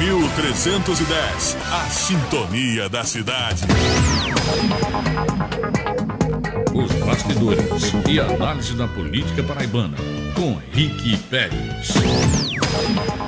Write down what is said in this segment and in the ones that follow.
1310, a sintonia da cidade. Os bastidores e análise da política paraibana com Rick Pérez.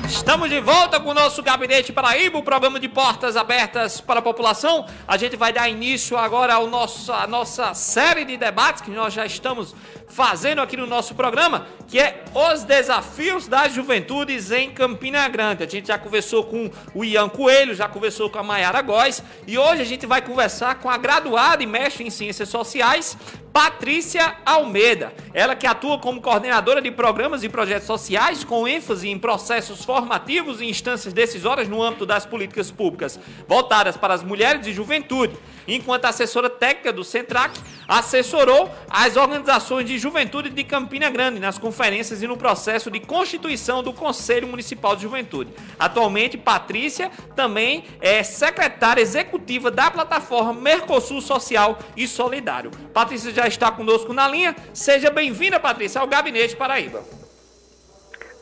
Estamos de volta com o nosso Gabinete Paraíba, o programa de portas abertas para a população. A gente vai dar início agora ao nosso, à nossa série de debates que nós já estamos fazendo aqui no nosso programa, que é os desafios das juventudes em Campina Grande. A gente já conversou com o Ian Coelho, já conversou com a Mayara Góes e hoje a gente vai conversar com a graduada e mestre em Ciências Sociais, Patrícia Almeida. Ela que atua como coordenadora de programas e projetos sociais com ênfase em processos formativos e instâncias decisórias no âmbito das políticas públicas voltadas para as mulheres e juventude. Enquanto assessora técnica do Centrac, assessorou as organizações de juventude de Campina Grande nas conferências e no processo de constituição do Conselho Municipal de Juventude. Atualmente, Patrícia também é secretária executiva da plataforma Mercosul Social e Solidário. Patrícia já está conosco na linha. Seja bem-vinda, Patrícia, ao Gabinete Paraíba.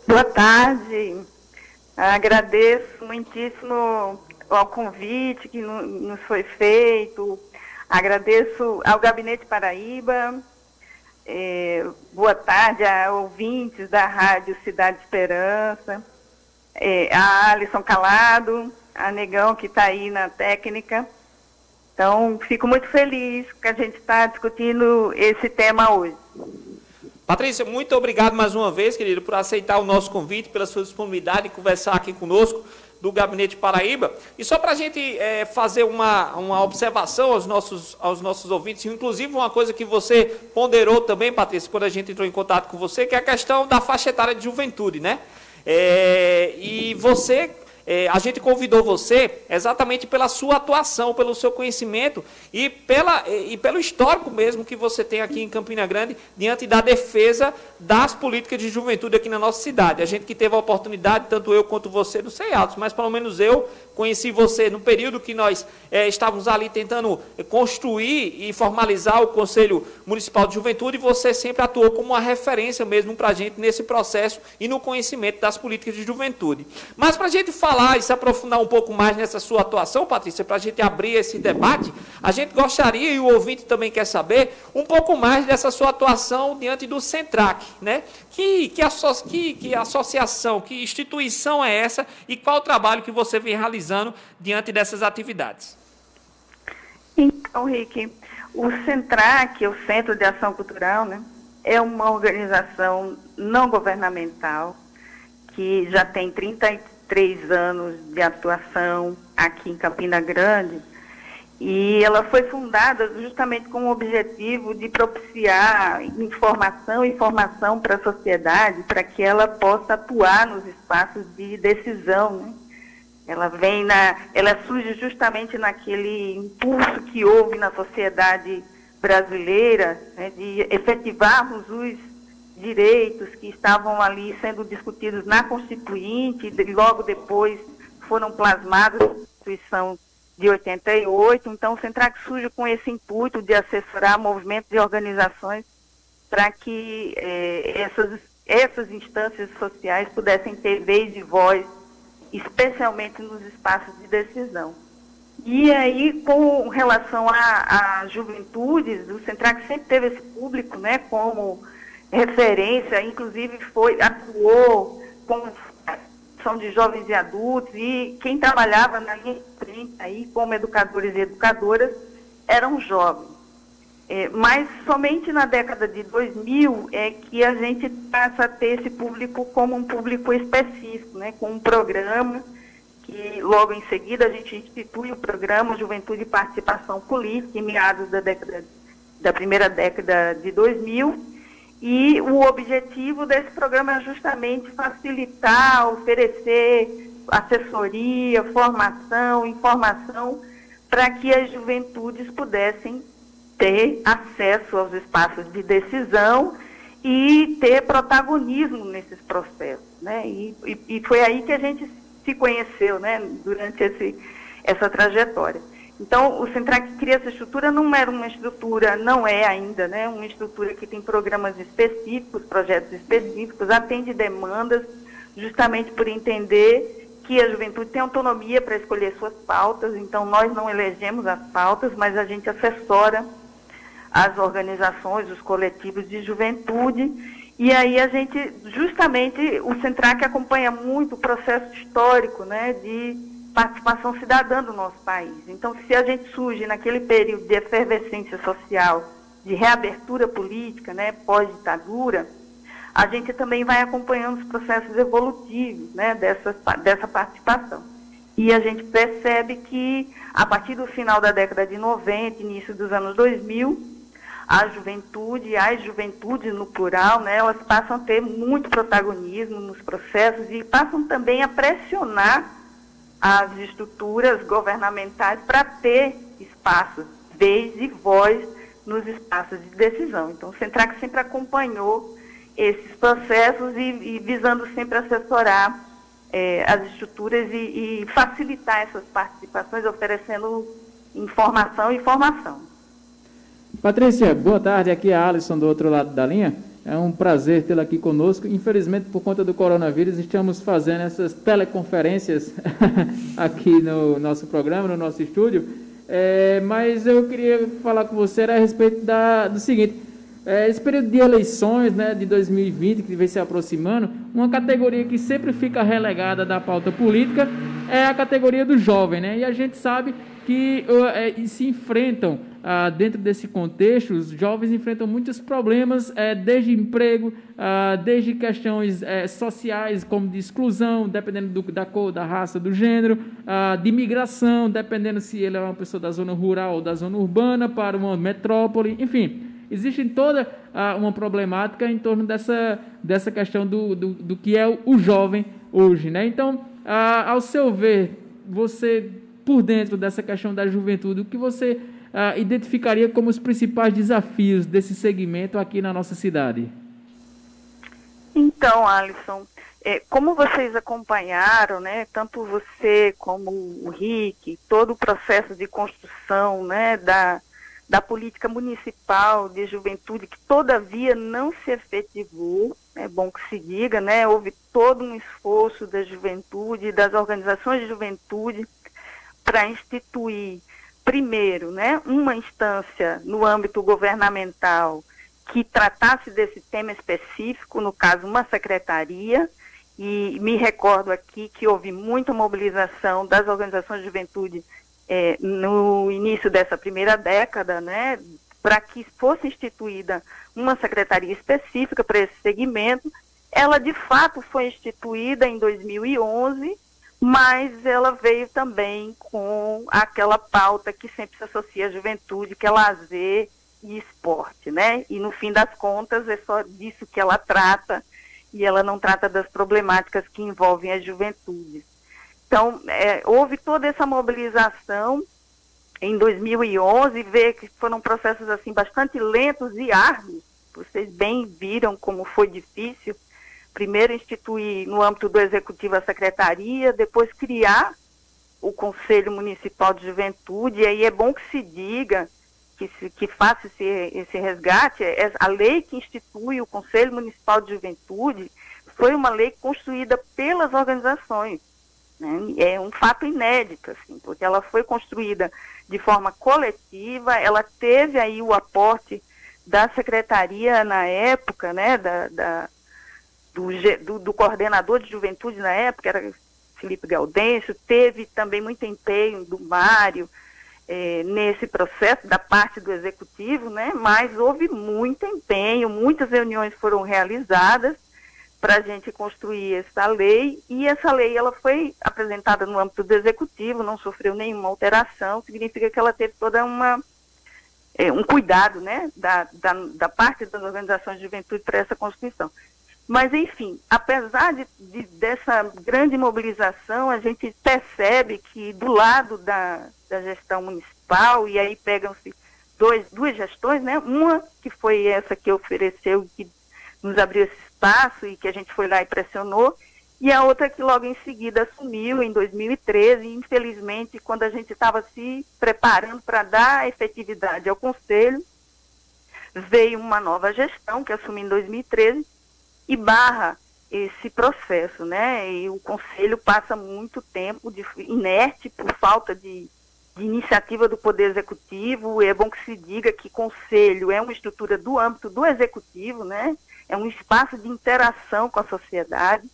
Boa tarde. Agradeço muitíssimo ao convite que nos foi feito. Agradeço ao Gabinete Paraíba. É, boa tarde a ouvintes da Rádio Cidade Esperança. É, a Alisson Calado, a Negão que está aí na técnica. Então, fico muito feliz que a gente está discutindo esse tema hoje. Patrícia, muito obrigado mais uma vez, querido, por aceitar o nosso convite, pela sua disponibilidade de conversar aqui conosco do Gabinete Paraíba. E só para a gente é, fazer uma, uma observação aos nossos, aos nossos ouvintes, inclusive uma coisa que você ponderou também, Patrícia, quando a gente entrou em contato com você, que é a questão da faixa etária de juventude, né? É, e você é, a gente convidou você exatamente pela sua atuação, pelo seu conhecimento e, pela, e, pelo histórico mesmo que você tem aqui em Campina Grande diante da defesa das políticas de juventude aqui na nossa cidade. A gente que teve a oportunidade, tanto eu quanto você, não sei altos, mas pelo menos eu conheci você no período que nós é, estávamos ali tentando construir e formalizar o Conselho Municipal de Juventude, e você sempre atuou como uma referência mesmo para a gente nesse processo e no conhecimento das políticas de juventude. Mas para a gente falar e se aprofundar um pouco mais nessa sua atuação, Patrícia, para a gente abrir esse debate, a gente gostaria, e o ouvinte também quer saber, um pouco mais dessa sua atuação diante do Centrac, né? Que, que, asso que, que associação, que instituição é essa e qual o trabalho que você vem realizando diante dessas atividades? Então, Rick, o Centrac, o Centro de Ação Cultural, né, é uma organização não governamental que já tem 33 anos de atuação aqui em Campina Grande e ela foi fundada justamente com o objetivo de propiciar informação e informação para a sociedade, para que ela possa atuar nos espaços de decisão. Né? Ela vem na, ela surge justamente naquele impulso que houve na sociedade brasileira né, de efetivarmos os direitos que estavam ali sendo discutidos na Constituinte e logo depois foram plasmados na Constituição de 88. Então, o Centrac surge com esse intuito de assessorar movimentos e organizações para que eh, essas, essas instâncias sociais pudessem ter vez e voz, especialmente nos espaços de decisão. E aí, com relação à juventude, o Centrac sempre teve esse público né, como referência, inclusive foi, atuou com são de jovens e adultos, e quem trabalhava na aí, como educadores e educadoras, eram jovens. É, mas somente na década de 2000 é que a gente passa a ter esse público como um público específico, né, com um programa que logo em seguida a gente institui o programa Juventude e Participação Política, em meados da década da primeira década de 2000, e o objetivo desse programa é justamente facilitar, oferecer assessoria, formação, informação para que as juventudes pudessem ter acesso aos espaços de decisão e ter protagonismo nesses processos. Né? E, e, e foi aí que a gente se conheceu né, durante esse, essa trajetória. Então, o Centrac cria essa estrutura, não era uma estrutura, não é ainda, né, uma estrutura que tem programas específicos, projetos específicos, atende demandas, justamente por entender que a juventude tem autonomia para escolher suas pautas, então nós não elegemos as pautas, mas a gente assessora as organizações, os coletivos de juventude, e aí a gente, justamente, o Centrac acompanha muito o processo histórico, né, de participação cidadã do nosso país. Então, se a gente surge naquele período de efervescência social, de reabertura política, né, pós-ditadura, a gente também vai acompanhando os processos evolutivos né, dessa, dessa participação. E a gente percebe que, a partir do final da década de 90, início dos anos 2000, a juventude, as juventudes no plural, né, elas passam a ter muito protagonismo nos processos e passam também a pressionar as estruturas governamentais para ter espaço, vez e voz nos espaços de decisão. Então, o Centrac sempre acompanhou esses processos e, e visando sempre assessorar é, as estruturas e, e facilitar essas participações, oferecendo informação e formação. Patrícia, boa tarde. Aqui é a Alisson do outro lado da linha. É um prazer tê-la aqui conosco. Infelizmente, por conta do coronavírus, estamos fazendo essas teleconferências aqui no nosso programa, no nosso estúdio. É, mas eu queria falar com você a respeito da, do seguinte: é, esse período de eleições né, de 2020, que vem se aproximando, uma categoria que sempre fica relegada da pauta política é a categoria do jovem. Né? E a gente sabe que é, se enfrentam ah, dentro desse contexto, os jovens enfrentam muitos problemas, é, desde emprego, ah, desde questões é, sociais, como de exclusão, dependendo do, da cor, da raça, do gênero, ah, de migração, dependendo se ele é uma pessoa da zona rural ou da zona urbana para uma metrópole, enfim. Existe toda uma problemática em torno dessa, dessa questão do, do, do que é o, jovem hoje. Né? Então, ao seu ver, você, por dentro dessa questão da juventude, o que você ah, identificaria como os principais desafios desse segmento aqui na nossa cidade? Então, Alisson, é, como vocês acompanharam, né, tanto você como o Rick, todo o processo de construção né, da, da política municipal de juventude, que todavia não se efetivou, é bom que se diga, né, houve todo um esforço da juventude, das organizações de juventude, para instituir primeiro, né, uma instância no âmbito governamental que tratasse desse tema específico, no caso, uma secretaria, e me recordo aqui que houve muita mobilização das organizações de juventude é, no início dessa primeira década, né, para que fosse instituída uma secretaria específica para esse segmento. Ela, de fato, foi instituída em 2011 mas ela veio também com aquela pauta que sempre se associa à juventude, que é lazer e esporte, né? E no fim das contas é só disso que ela trata e ela não trata das problemáticas que envolvem a juventude. Então, é, houve toda essa mobilização em 2011, ver que foram processos assim bastante lentos e árduos. Vocês bem viram como foi difícil primeiro instituir no âmbito do executivo a secretaria, depois criar o Conselho Municipal de Juventude, e aí é bom que se diga, que, se, que faça esse, esse resgate, é, a lei que institui o Conselho Municipal de Juventude foi uma lei construída pelas organizações. Né? É um fato inédito, assim, porque ela foi construída de forma coletiva, ela teve aí o aporte da secretaria na época, né, da, da do, do, do, coordenador de juventude na época, era Felipe Gaudêncio, teve também muito empenho do Mário é, nesse processo da parte do executivo, né? mas houve muito empenho, muitas reuniões foram realizadas para a gente construir essa lei, e essa lei ela foi apresentada no âmbito do executivo, não sofreu nenhuma alteração, significa que ela teve toda uma é, um cuidado né, da, da, da parte das organizações de juventude para essa Constituição. Mas, enfim, apesar de, de, dessa grande mobilização, a gente percebe que do lado da, da gestão municipal, e aí pegam-se duas gestões, né? Uma que foi essa que ofereceu, que nos abriu esse espaço e que a gente foi lá e pressionou, e a outra que logo em seguida assumiu em 2013, e infelizmente, quando a gente estava se preparando para dar efetividade ao conselho, veio uma nova gestão que assumiu em 2013 e barra esse processo, né? E o Conselho passa muito tempo de, inerte por falta de, de, iniciativa do Poder Executivo. E é bom que se diga que Conselho é uma estrutura do âmbito do Executivo, né? É um espaço de interação com a sociedade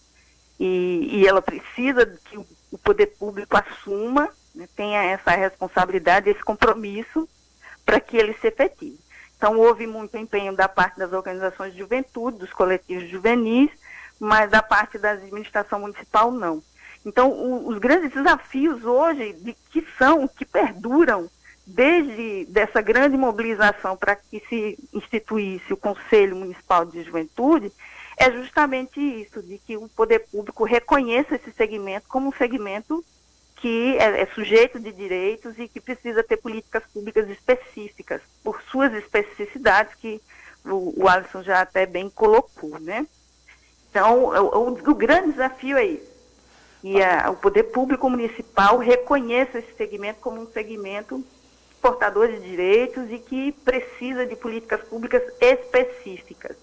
e, e ela precisa que o, o Poder Público assuma, né, tenha essa responsabilidade, esse compromisso para que ele se efetive. Então, houve muito empenho da parte das organizações de juventude, dos coletivos juvenis, mas da parte da administração municipal, não. Então, o, os grandes desafios hoje, de, que são, que perduram, desde dessa grande mobilização para que se instituísse o Conselho Municipal de Juventude, é justamente isso, de que o poder público reconheça esse segmento como um segmento que é, é, sujeito de direitos e que precisa ter políticas públicas específicas, por suas especificidades, que o, o Alisson já até bem colocou, né? Então, o, o, o grande desafio é isso, que a, o poder público municipal reconheça esse segmento como um segmento portador de direitos e que precisa de políticas públicas específicas.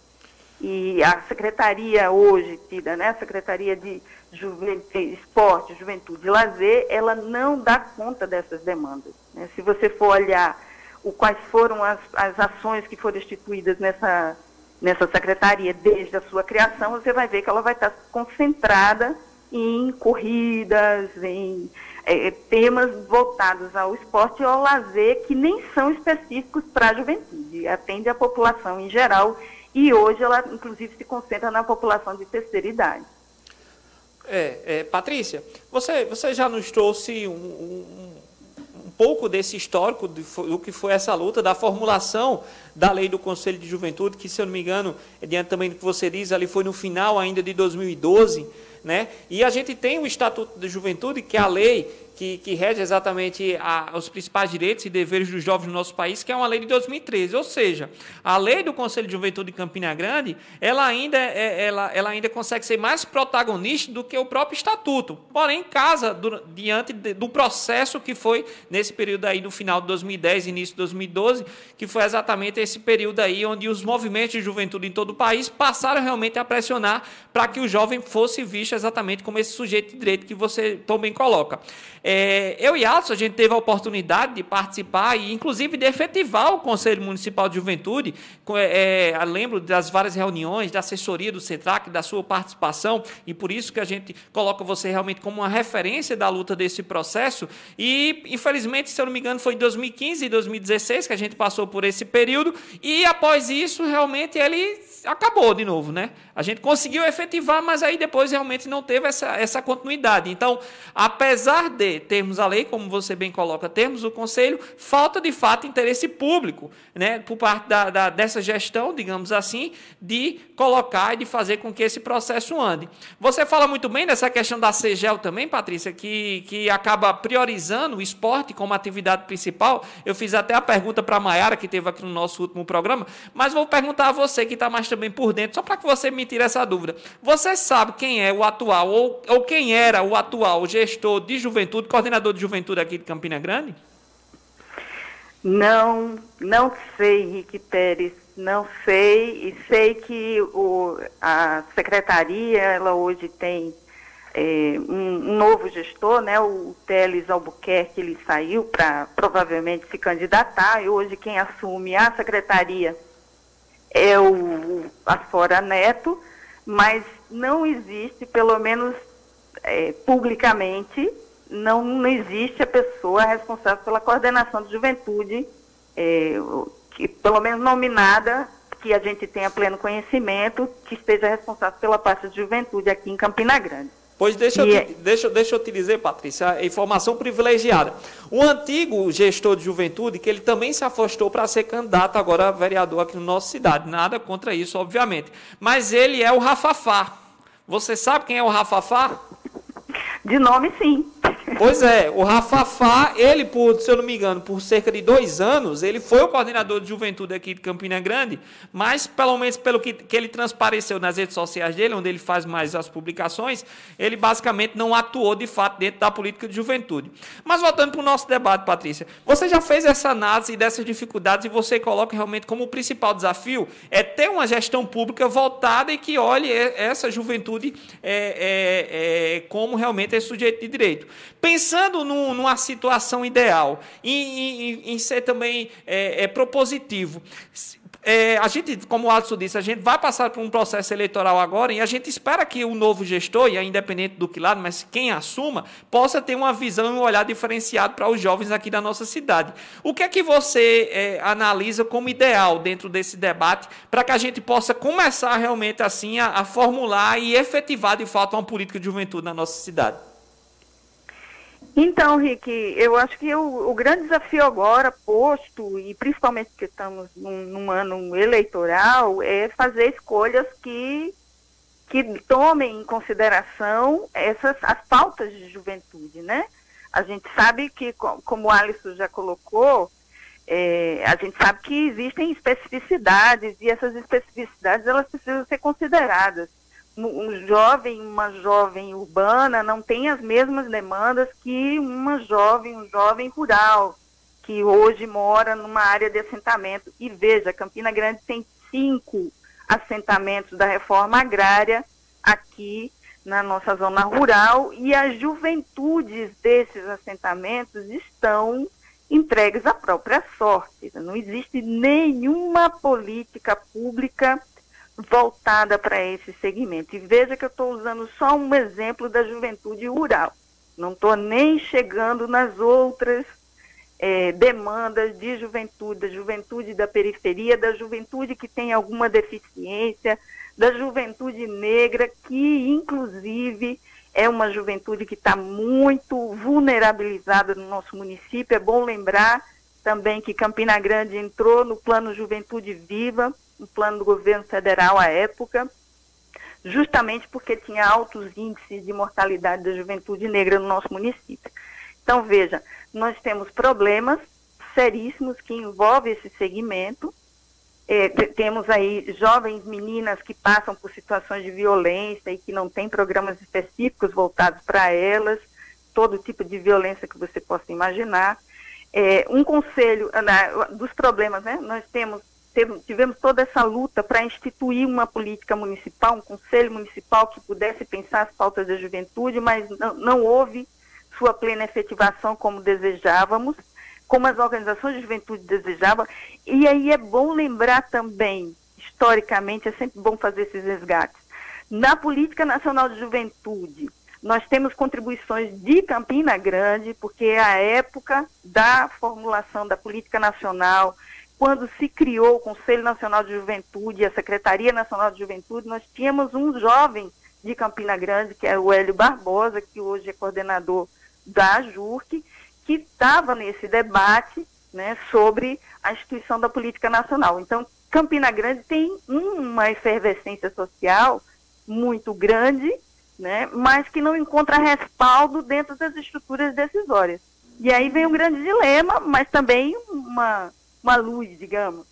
E a secretaria hoje, tida, né, a Secretaria de Juventude, Esporte, Juventude e Lazer, ela não dá conta dessas demandas. Né? Se você for olhar o, quais foram as, as ações que foram instituídas nessa, nessa secretaria desde a sua criação, você vai ver que ela vai estar concentrada em corridas, em é, temas voltados ao esporte e ao lazer que nem são específicos para a juventude, atende a população em geral e hoje ela, inclusive, se concentra na população de terceira idade. É, é Patrícia, você, você já nos trouxe um, um, um pouco desse histórico do que foi essa luta, da formulação da lei do Conselho de Juventude, que, se eu não me engano, é diante também do que você diz, ali foi no final ainda de 2012, né? E a gente tem o Estatuto da Juventude, que é a lei que, que rege exatamente a, os principais direitos e deveres dos jovens no nosso país, que é uma lei de 2013. Ou seja, a lei do Conselho de Juventude de Campina Grande, ela ainda, é, ela, ela ainda consegue ser mais protagonista do que o próprio estatuto. Porém, em casa, do, diante de, do processo que foi nesse período aí, no final de 2010, início de 2012, que foi exatamente esse período aí onde os movimentos de juventude em todo o país passaram realmente a pressionar para que o jovem fosse visto exatamente como esse sujeito de direito que você também coloca. É, eu e Alisson, a gente teve a oportunidade de participar e, inclusive, de efetivar o Conselho Municipal de Juventude. É, é lembro das várias reuniões, da assessoria do CETRAC, da sua participação, e por isso que a gente coloca você realmente como uma referência da luta desse processo. E, infelizmente, se eu não me engano, foi em 2015 e 2016 que a gente passou por esse período, e após isso, realmente, ele acabou de novo, né? A gente conseguiu efetivar, mas aí depois realmente não teve essa, essa continuidade. Então, apesar de termos a lei, como você bem coloca, termos o conselho, falta de fato interesse público, né? Por parte da, da, dessa gestão, digamos assim, de colocar e de fazer com que esse processo ande. Você fala muito bem dessa questão da CEGEL também, Patrícia, que, que acaba priorizando o esporte como atividade principal. Eu fiz até a pergunta para a Mayara, que teve aqui no nosso último programa, mas vou perguntar a você que está mais também por dentro, só para que você me tire essa dúvida. Você sabe quem é o atual, ou, ou quem era o atual gestor de juventude, coordenador de juventude aqui de Campina Grande? Não, não sei, Henrique Pérez, não sei. E sei que o, a secretaria, ela hoje tem é, um, um, novo gestor, né, o Teles Albuquerque, ele saiu para provavelmente se candidatar, e hoje quem assume a secretaria é o Afora Neto, mas não existe, pelo menos é, publicamente, não, não existe a pessoa responsável pela coordenação de juventude, é, que pelo menos nominada, que a gente tenha pleno conhecimento, que esteja responsável pela parte de juventude aqui em Campina Grande. Pois deixa eu, te, deixa, deixa eu te dizer, Patrícia, a informação privilegiada. O antigo gestor de juventude, que ele também se afastou para ser candidato agora a vereador aqui na nossa cidade. Nada contra isso, obviamente. Mas ele é o Rafafá. Você sabe quem é o Rafafá? De nome, sim. Pois é, o Rafafá, ele, por, se eu não me engano, por cerca de dois anos, ele foi o coordenador de juventude aqui de Campina Grande, mas, pelo menos pelo que, que ele transpareceu nas redes sociais dele, onde ele faz mais as publicações, ele basicamente não atuou de fato dentro da política de juventude. Mas voltando para o nosso debate, Patrícia, você já fez essa análise dessas dificuldades e você coloca realmente como o principal desafio é ter uma gestão pública voltada e que olhe essa juventude é, é, é, como realmente é sujeito de direito. Pensando num, numa situação ideal, em, em, em ser também é, é propositivo, é, a gente, como o Alisson disse, a gente vai passar por um processo eleitoral agora e a gente espera que o novo gestor, e é independente do que lado, mas quem assuma, possa ter uma visão e um olhar diferenciado para os jovens aqui da nossa cidade. O que é que você é, analisa como ideal dentro desse debate para que a gente possa começar realmente assim a, a formular e efetivar de fato uma política de juventude na nossa cidade? Então, Rick, eu acho que o, o, grande desafio agora posto, e principalmente que estamos num, num, ano eleitoral, é fazer escolhas que, que tomem em consideração essas as pautas de juventude, né? A gente sabe que, como o Alisson já colocou, é, a gente sabe que existem especificidades e essas especificidades elas precisam ser consideradas um jovem, uma jovem urbana não tem as mesmas demandas que uma jovem, um jovem rural, que hoje mora numa área de assentamento. E veja, Campina Grande tem cinco assentamentos da reforma agrária aqui na nossa zona rural e as juventudes desses assentamentos estão entregues à própria sorte. Não existe nenhuma política pública voltada para esse segmento. E veja que eu estou usando só um exemplo da juventude rural. Não estou nem chegando nas outras é, demandas de juventude, da juventude da periferia, da juventude que tem alguma deficiência, da juventude negra, que inclusive é uma juventude que está muito vulnerabilizada no nosso município. É bom lembrar também que Campina Grande entrou no plano Juventude Viva, um plano do governo federal à época, justamente porque tinha altos índices de mortalidade da juventude negra no nosso município. Então, veja, nós temos problemas seríssimos que envolvem esse segmento. É, temos aí jovens meninas que passam por situações de violência e que não têm programas específicos voltados para elas, todo tipo de violência que você possa imaginar. É, um conselho na, dos problemas, né? Nós temos tivemos toda essa luta para instituir uma política municipal, um conselho municipal que pudesse pensar as pautas da juventude, mas não, não houve sua plena efetivação como desejávamos, como as organizações de juventude desejavam. E aí é bom lembrar também, historicamente, é sempre bom fazer esses resgates. Na Política Nacional de Juventude, nós temos contribuições de Campina Grande, porque é a época da formulação da política nacional, quando se criou o Conselho Nacional de Juventude a Secretaria Nacional de Juventude, nós tínhamos um jovem de Campina Grande, que é o Hélio Barbosa, que hoje é coordenador da JURC, que estava nesse debate né, sobre a instituição da política nacional. Então, Campina Grande tem uma efervescência social muito grande, né, mas que não encontra respaldo dentro das estruturas decisórias. E aí vem um grande dilema, mas também uma uma luz, digamos.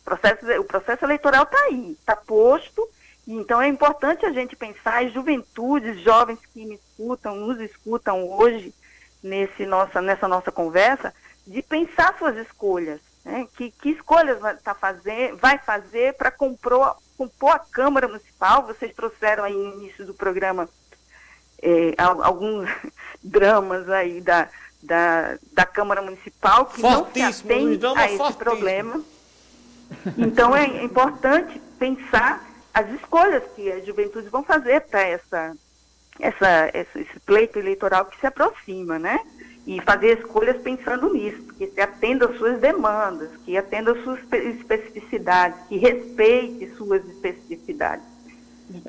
O processo, o processo eleitoral está aí, está posto, e então é importante a gente pensar as juventudes, jovens que me escutam, nos escutam hoje, nesse nossa, nessa nossa conversa, de pensar suas escolhas. Né? Que, que escolhas vai, tá fazer, vai fazer para compor, compor a Câmara Municipal? Vocês trouxeram aí no início do programa é, alguns dramas aí da, da, da Câmara Municipal que não se atende a esse fortíssimo. problema. Então é importante pensar as escolhas que as juventudes vão fazer para essa, essa, esse pleito eleitoral que se aproxima, né? E fazer escolhas pensando nisso, que atenda às suas demandas, que atenda às suas especificidades, que respeite suas especificidades,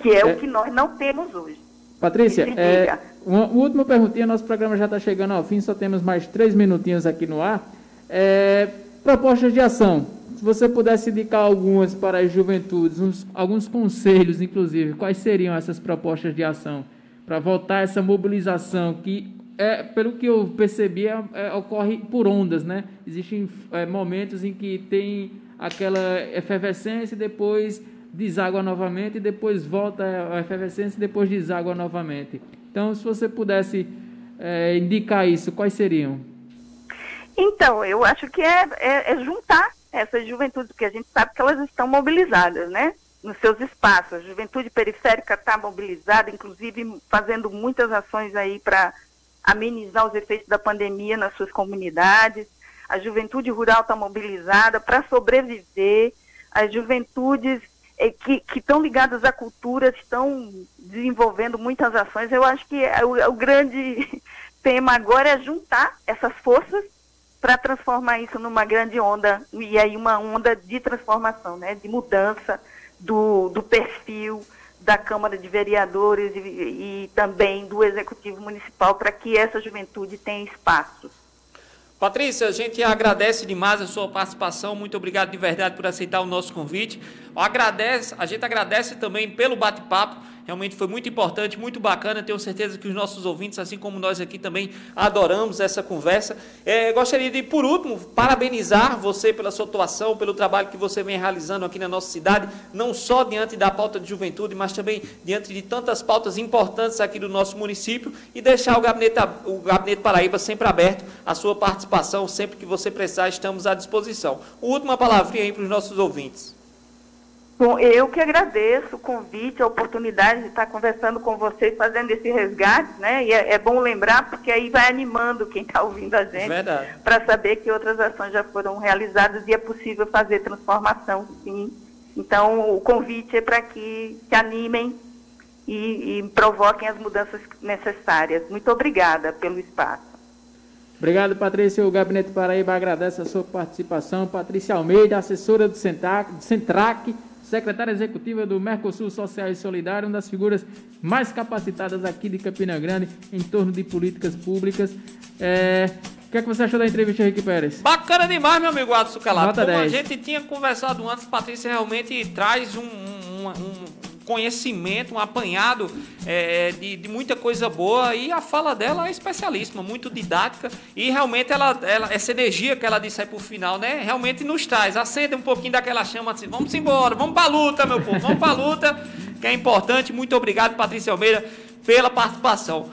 que é, é. o que nós não temos hoje. Patrícia, é, uma, última perguntinha, nosso programa já está chegando ao fim, só temos mais três minutinhos aqui no ar. É, propostas de ação. Se você pudesse indicar algumas para as juventudes, uns, alguns conselhos, inclusive, quais seriam essas propostas de ação para voltar essa mobilização que é, pelo que eu percebi, é, é, ocorre por ondas, né? Existem é, momentos em que tem aquela efervescência e depois deságua novamente, e depois volta a efervescência e depois deságua novamente. Então, se você pudesse é, indicar isso, quais seriam? Então, eu acho que é, é, é juntar essas juventudes, porque a gente sabe que elas estão mobilizadas, né? Nos seus espaços. A juventude periférica está mobilizada, inclusive fazendo muitas ações aí para amenizar os efeitos da pandemia nas suas comunidades. A juventude rural está mobilizada para sobreviver. As juventudes eh, que estão ligadas à cultura estão desenvolvendo muitas ações. Eu acho que é o, é o grande tema agora é juntar essas forças para transformar isso numa grande onda, e aí uma onda de transformação, né, de mudança do, do perfil da Câmara de Vereadores e, e também do Executivo Municipal para que essa juventude tenha espaço. Patrícia, a gente agradece demais a sua participação. Muito obrigado de verdade por aceitar o nosso convite. Agradece, a gente agradece também pelo bate-papo Realmente foi muito importante, muito bacana. Tenho certeza que os nossos ouvintes, assim como nós aqui também, adoramos essa conversa. É, gostaria de, por último, parabenizar você pela sua atuação, pelo trabalho que você vem realizando aqui na nossa cidade, não só diante da pauta de juventude, mas também diante de tantas pautas importantes aqui do nosso município e deixar o Gabinete, o Gabinete Paraíba sempre aberto, a sua participação, sempre que você precisar, estamos à disposição. Última palavrinha aí para os nossos ouvintes. Bom, eu que agradeço o convite, a oportunidade de estar conversando com vocês, fazendo esse resgate, né? E é, é bom lembrar, porque aí vai animando quem está ouvindo a gente para saber que outras ações já foram realizadas e é possível fazer transformação, sim. Então, o convite é para que se animem e, e provoquem as mudanças necessárias. Muito obrigada pelo espaço. Obrigado, Patrícia. O Gabinete Paraíba agradece a sua participação. Patrícia Almeida, assessora do Centrac, Centrac secretária executiva do Mercosul Social e Solidário, uma das figuras mais capacitadas aqui de Campina Grande em torno de políticas públicas. É, o que, é que você achou da entrevista, Henrique Pérez? Bacana demais, meu amigo Adson Calado. Nota Como 10. a gente tinha conversado antes, Patrícia realmente traz um, um, um conhecimento, um apanhado é, de, de, muita coisa boa e a fala dela é especialíssima, muito didática e realmente ela, ela essa energia que ela disse aí por final, né, realmente nos traz, acende um pouquinho daquela chama assim, vamos embora, vamos pra luta, meu povo, vamos pra luta, que é importante. Muito obrigado, Patrícia Almeida, pela participação.